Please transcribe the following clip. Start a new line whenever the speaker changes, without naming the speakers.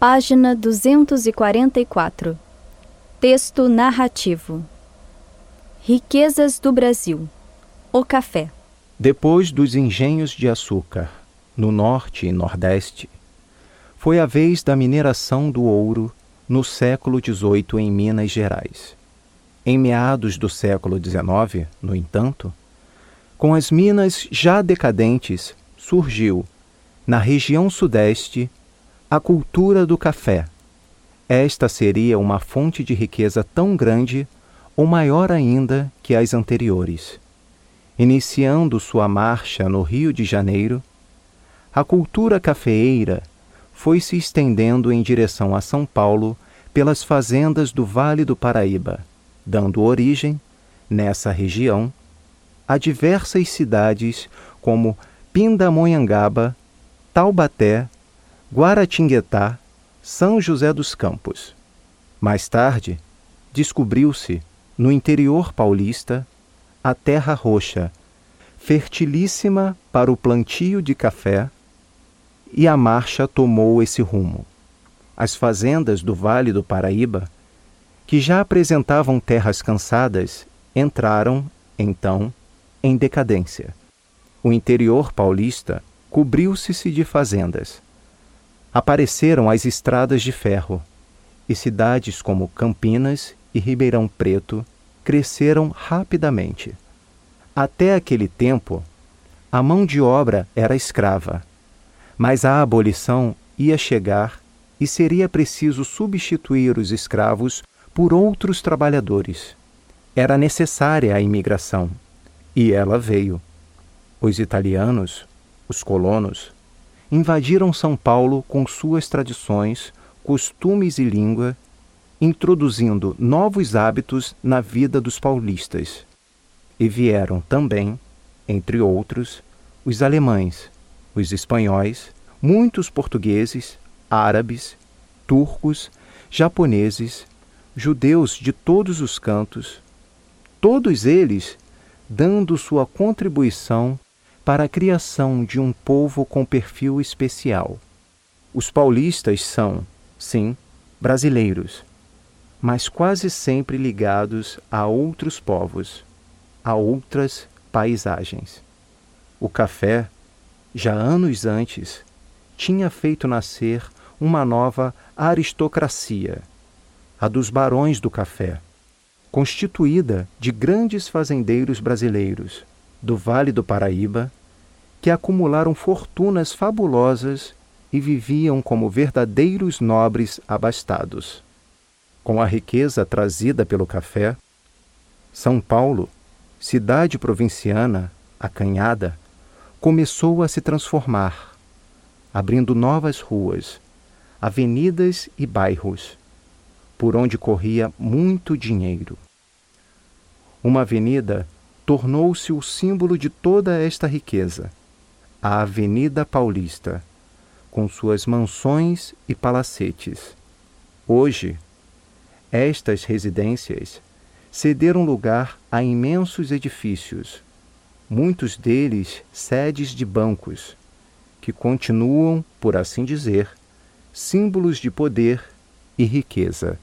Página 244. Texto narrativo. Riquezas do Brasil. O café.
Depois dos engenhos de açúcar, no norte e nordeste, foi a vez da mineração do ouro no século XVIII em Minas Gerais. Em meados do século XIX, no entanto, com as minas já decadentes, surgiu, na região sudeste, a cultura do café. Esta seria uma fonte de riqueza tão grande ou maior ainda que as anteriores. Iniciando sua marcha no Rio de Janeiro, a cultura cafeeira foi se estendendo em direção a São Paulo pelas fazendas do Vale do Paraíba, dando origem, nessa região, a diversas cidades como Pindamonhangaba, Taubaté Guaratinguetá, São José dos Campos. Mais tarde, descobriu-se, no interior paulista, a terra roxa, fertilíssima para o plantio de café, e a marcha tomou esse rumo. As fazendas do Vale do Paraíba, que já apresentavam terras cansadas, entraram, então, em decadência. O interior paulista cobriu-se de fazendas apareceram as estradas de ferro, e cidades como Campinas e Ribeirão Preto cresceram rapidamente. Até aquele tempo, a mão de obra era escrava, mas a abolição ia chegar e seria preciso substituir os escravos por outros trabalhadores. Era necessária a imigração, e ela veio. Os italianos, os colonos, invadiram São Paulo com suas tradições, costumes e língua, introduzindo novos hábitos na vida dos paulistas. E vieram também, entre outros, os alemães, os espanhóis, muitos portugueses, árabes, turcos, japoneses, judeus de todos os cantos, todos eles dando sua contribuição para a criação de um povo com perfil especial. Os paulistas são, sim, brasileiros, mas quase sempre ligados a outros povos, a outras paisagens. O café, já anos antes, tinha feito nascer uma nova aristocracia, a dos barões do café, constituída de grandes fazendeiros brasileiros do Vale do Paraíba, que acumularam fortunas fabulosas e viviam como verdadeiros nobres abastados. Com a riqueza trazida pelo café, São Paulo, cidade provinciana acanhada, começou a se transformar, abrindo novas ruas, avenidas e bairros, por onde corria muito dinheiro. Uma avenida tornou-se o símbolo de toda esta riqueza, a Avenida Paulista, com suas mansões e palacetes. Hoje, estas residências cederam lugar a imensos edifícios, muitos deles sedes de bancos, que continuam, por assim dizer, símbolos de poder e riqueza.